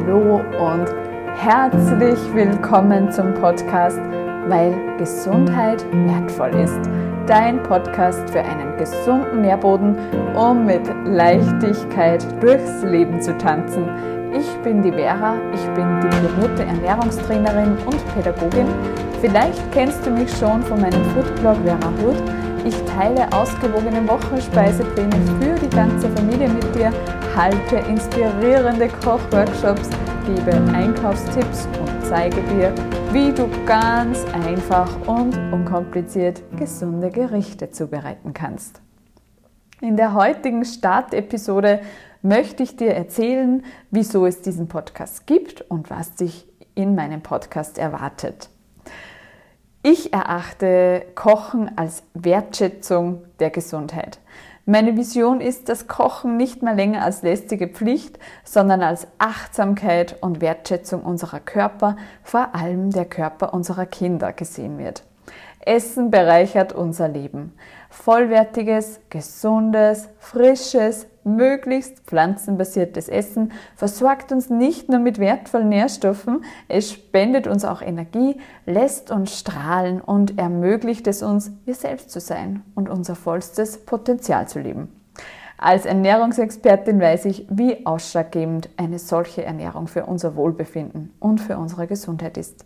Hallo und herzlich willkommen zum Podcast, weil Gesundheit wertvoll ist. Dein Podcast für einen gesunden Nährboden, um mit Leichtigkeit durchs Leben zu tanzen. Ich bin die Vera, ich bin diplomierte Ernährungstrainerin und Pädagogin. Vielleicht kennst du mich schon von meinem Foodblog Vera Hood. Ich teile ausgewogene Wochenspeisepläne für die ganze Familie mit dir, halte inspirierende Kochworkshops, gebe Einkaufstipps und zeige dir, wie du ganz einfach und unkompliziert gesunde Gerichte zubereiten kannst. In der heutigen Startepisode möchte ich dir erzählen, wieso es diesen Podcast gibt und was dich in meinem Podcast erwartet. Ich erachte Kochen als Wertschätzung der Gesundheit. Meine Vision ist, dass Kochen nicht mehr länger als lästige Pflicht, sondern als Achtsamkeit und Wertschätzung unserer Körper, vor allem der Körper unserer Kinder gesehen wird. Essen bereichert unser Leben. Vollwertiges, gesundes, frisches, möglichst pflanzenbasiertes Essen versorgt uns nicht nur mit wertvollen Nährstoffen, es spendet uns auch Energie, lässt uns strahlen und ermöglicht es uns, wir selbst zu sein und unser vollstes Potenzial zu leben. Als Ernährungsexpertin weiß ich, wie ausschlaggebend eine solche Ernährung für unser Wohlbefinden und für unsere Gesundheit ist.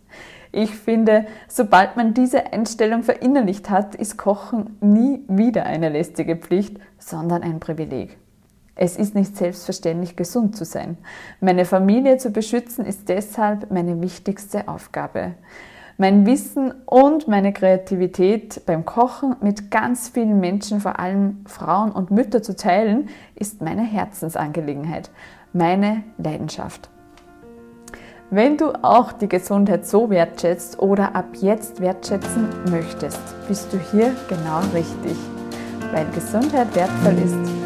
Ich finde, sobald man diese Einstellung verinnerlicht hat, ist Kochen nie wieder eine lästige Pflicht, sondern ein Privileg. Es ist nicht selbstverständlich, gesund zu sein. Meine Familie zu beschützen ist deshalb meine wichtigste Aufgabe. Mein Wissen und meine Kreativität beim Kochen mit ganz vielen Menschen, vor allem Frauen und Mütter zu teilen, ist meine Herzensangelegenheit, meine Leidenschaft. Wenn du auch die Gesundheit so wertschätzt oder ab jetzt wertschätzen möchtest, bist du hier genau richtig. Weil Gesundheit wertvoll ist,